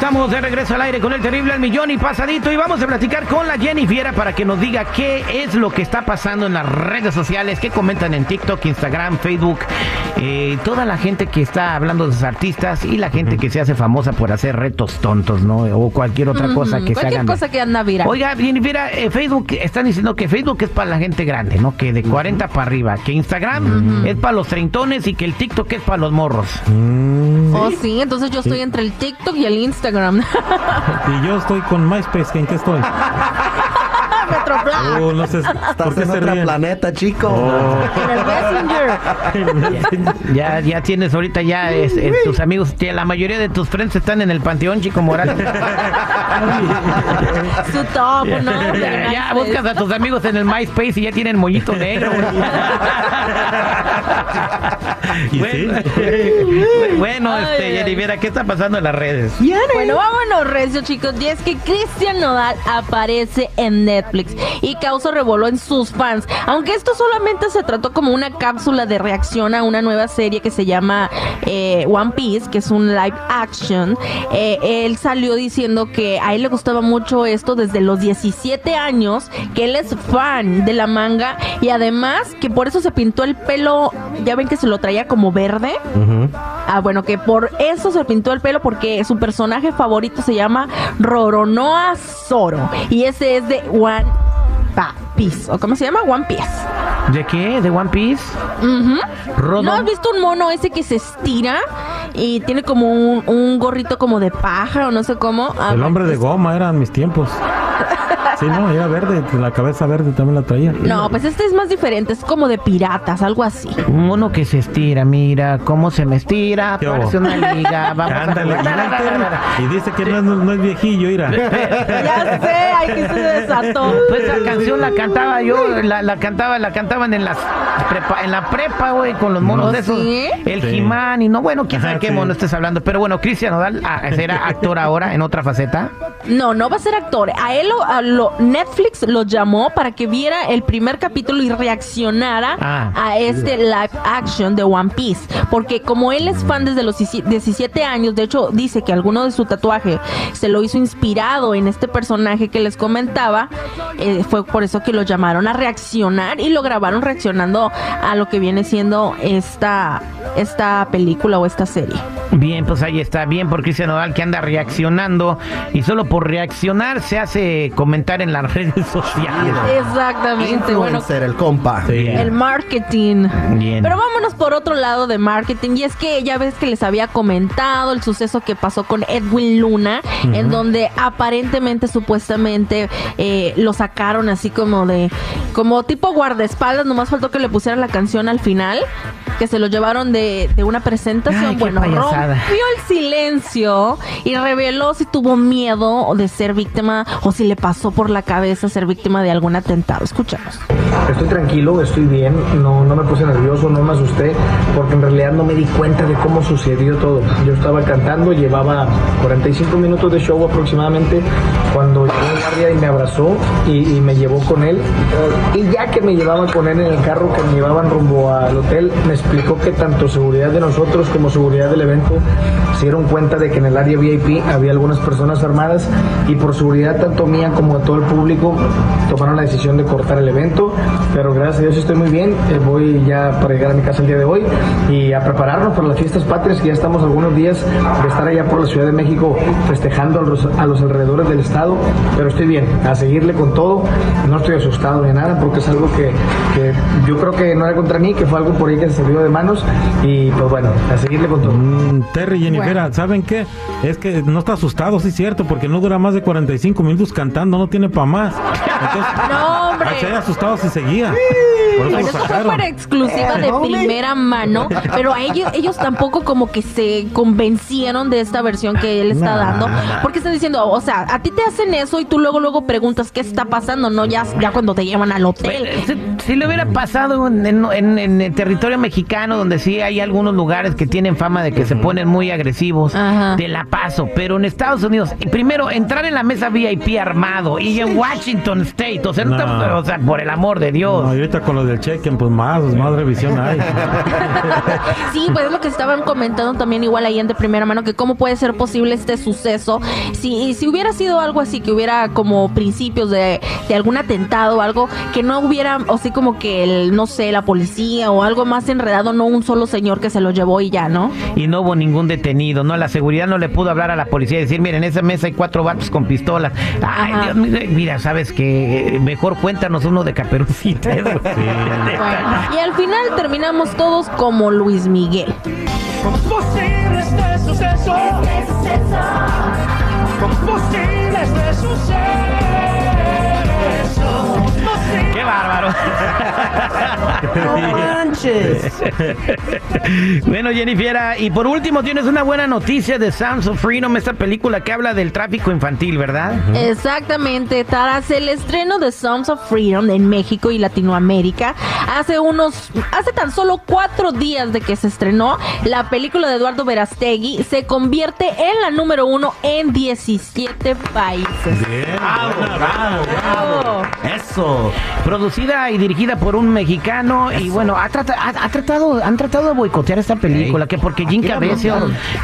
Estamos de regreso al aire con el terrible al millón y pasadito y vamos a platicar con la Jenny Fiera para que nos diga qué es lo que está pasando en las redes sociales, qué comentan en TikTok, Instagram, Facebook, eh, toda la gente que está hablando de sus artistas y la gente que se hace famosa por hacer retos tontos, ¿no? O cualquier otra cosa que se Cualquier hagan. cosa que anda viral. Oiga, Jenny Fiera, eh, Facebook, están diciendo que Facebook es para la gente grande, ¿no? Que de 40 para arriba, que Instagram es para los treintones y que el TikTok es para los morros. Oh, sí, entonces yo estoy entre el TikTok y el Instagram. Y yo estoy con MySpace, ¿en qué estoy? Oh, no sé, ¿por Estás qué en se otro ríen? planeta, chico. Oh. En el Messenger. Ya, ya tienes ahorita ya es- es tus amigos, la mayoría de tus friends están en el Panteón Chico Morales. Su top, ¿no? ya, ya buscas a tus amigos en el MySpace y ya tienen mollito negro. ¿Y bueno, este, Ay, ¿qué está pasando en las redes? Bueno, vámonos, recio, chicos. Y es que Cristian Nodal aparece en Netflix y causa revuelo en sus fans. Aunque esto solamente se trató como una cápsula de reacción a una nueva serie que se llama eh, One Piece, que es un live action. eh, él salió diciendo que a él le gustaba mucho esto desde los 17 años, que él es fan de la manga y además que por eso se pintó el pelo, ya ven que se lo traía como verde. Ah, bueno, que por eso se pintó el pelo porque su personaje favorito se llama Roronoa Zoro y ese es de One Piece, o cómo se llama One Piece. ¿De qué? ¿De One Piece? ¿No has visto un mono ese que se estira y tiene como un, un gorrito como de paja o no sé cómo? Ah, El hombre de goma eran mis tiempos. Sí, no, era verde, la cabeza verde también la traía. No, pues este es más diferente, es como de piratas, algo así. Un mono que se estira, mira cómo se me estira, ¿Qué parece una liga. Vamos a Ándale, jugar. mira el Terry. Y dice que no, es- no es viejillo, mira. Ya sé, ay, que se desató. Pues esa canción la cantaba yo, la, la cantaba, la cantaban en las prepa, en la prepa, güey, con los monos ¿Oh, de esos. sí? El Sí. Jimán y no, bueno, quién sabe qué sí. mono estés hablando. Pero bueno, Cristian Nodal ah, será actor ahora en otra faceta. No, no va a ser actor. A él lo, a lo- Netflix lo llamó para que viera el primer capítulo y reaccionara Ah. a este live action de One Piece. Porque como él es fan desde los 17 años, de hecho dice que alguno de su tatuaje se lo hizo inspirado en este personaje que les comentaba, eh, fue por eso que lo llamaron a reaccionar y lo grabaron reaccionando a lo que viene siendo esta, esta película o esta serie. Bien, pues ahí está, bien por Cristian Nodal que anda reaccionando y solo por reaccionar se hace comentar en las redes sociales. Exactamente. Bueno, Influencer, el compa. Sí. El marketing. Bien. Pero vámonos por otro lado de marketing. Y es que ya ves que les había comentado el suceso que pasó con Edwin Luna, en donde aparentemente, supuestamente, eh, lo sacaron así como de, como tipo guardaespaldas. Nomás faltó que le pusieran la canción al final. Que se lo llevaron de, de una presentación. Ay, bueno, payasada. rompió el silencio y reveló si tuvo miedo de ser víctima o si le pasó por la cabeza ser víctima de algún atentado. Escuchamos. Estoy tranquilo, estoy bien, no, no me puse nervioso, no me asusté, porque en realidad no me di cuenta de cómo sucedió todo. Yo estaba cantando, llevaba 45 minutos de show aproximadamente, cuando llegó el guardia y me abrazó y, y me llevó con él. Y ya que me llevaba con él en el carro que me llevaban rumbo al hotel, me explicó que tanto seguridad de nosotros como seguridad del evento se dieron cuenta de que en el área VIP había algunas personas armadas y por seguridad tanto mía como de todo el público tomaron la decisión de cortar el evento, pero gracias a Dios estoy muy bien, eh, voy ya para llegar a mi casa el día de hoy y a prepararnos para las fiestas patrias que ya estamos algunos días de estar allá por la Ciudad de México festejando a los, alrededores del estado, pero estoy bien, a seguirle con todo, no estoy asustado ni nada porque es algo que, que yo creo que no era contra mí, que fue algo por ahí que se salió de manos y pues bueno, a seguirle con todo. Mm, Terry, Jennifer, ¿saben qué? Es que no está asustado, sí es cierto, porque no dura más de 45 minutos cantando, no tiene pa' más. Entonces, No, hombre. se asustado si seguía. Por Pero eso fue para exclusiva Eh, de homie. primera mano, pero a ellos, ellos tampoco como que se convencieron de esta versión que él está Nah. dando, porque están diciendo, o sea, a ti te hacen eso y tú luego luego preguntas qué está pasando, no ya, ya cuando te llevan al hotel. Si, si le hubiera pasado en, en- en el territorio mexicano, donde sí hay algunos lugares que tienen fama de que se ponen muy agresivos, Ajá. te la paso. Pero en Estados Unidos, primero, entrar en la mesa VIP armado y en Washington State, o sea, no No. estamos- o sea, por el amor de Dios. No, ahorita con lo del cheque, pues más, más revisión hay. Sí, pues es lo que estaban comentando también igual ahí en de primera mano, que cómo puede ser posible este suceso. Si, si hubiera sido algo así, que hubiera como principios de, de algún atentado o algo, que no hubiera, o así como que, el, no sé, la policía o algo más enredado, no un solo señor que se lo llevó y ya, ¿no? Y no hubo ningún detenido, ¿no? La seguridad no le pudo hablar a la policía y decir, miren, en esa mesa hay cuatro vatos con pistolas. Ay, Ajá. Dios mío, mira, sabes que mejor cuéntanos uno de caperucita. Bueno, y al final terminamos todos como Luis Miguel. posible este suceso? ¿Cómo posible este suceso? ¡Qué bárbaro! No manches. bueno, Jennifer, y por último tienes una buena noticia de Sounds of Freedom, esta película que habla del tráfico infantil, ¿verdad? Exactamente, tras el estreno de Songs of Freedom en México y Latinoamérica, hace unos, hace tan solo cuatro días de que se estrenó, la película de Eduardo Verastegui se convierte en la número uno en 17 países. Bravo, bravo, Bravo. Eso. Producida y dirigida por un mexicano y bueno, ha, trata- ha- ha tratado, han tratado de boicotear esta película, que porque Jim Caviezel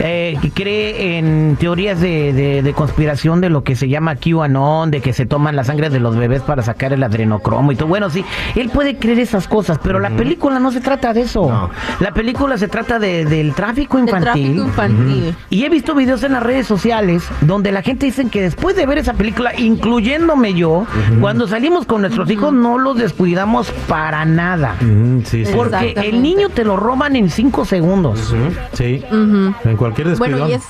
eh, cree en teorías de, de- de conspiración de lo que se llama QAnon, de que se toman la sangre de los bebés para sacar el adrenocromo y todo. Bueno, sí, él puede creer esas cosas, pero la película no se trata de eso. La película se trata de- del tráfico infantil. tráfico infantil. Y he visto videos en las redes sociales donde la gente dice que después de ver esa película, incluyéndome yo, cuando salimos con nuestros hijos no los descuidamos para nada. Mm, sí, sí. Porque el niño te lo roban en cinco segundos. Sí. En cualquier descuido. Bueno, y es,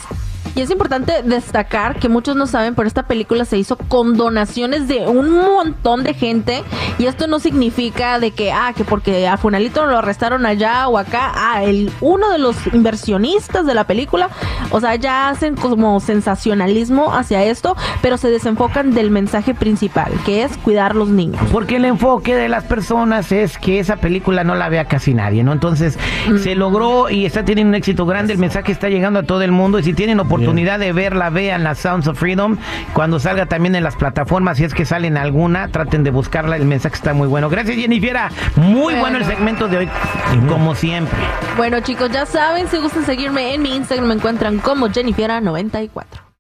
y es importante destacar que muchos no saben, pero esta película se hizo con donaciones de un montón de gente. Y esto no significa de que, ah, que porque a Funalito lo arrestaron allá o acá. Ah, el, uno de los inversionistas de la película, o sea, ya hacen como sensacionalismo hacia esto, pero se desenfocan del mensaje principal, que es cuidar los niños. Porque el enfoque de las personas es que esa película no la vea casi nadie, ¿no? Entonces, se logró y está teniendo un éxito grande, el mensaje está llegando a todo el mundo y si tienen oportunidad de verla, vean la Sounds of Freedom. Cuando salga también en las plataformas, si es que salen alguna, traten de buscarla, el mensaje está muy bueno. Gracias, Jennifer. Muy bueno el segmento de hoy, como siempre. Bueno, chicos, ya saben, si gustan seguirme en mi Instagram, me encuentran como Jennifiera94.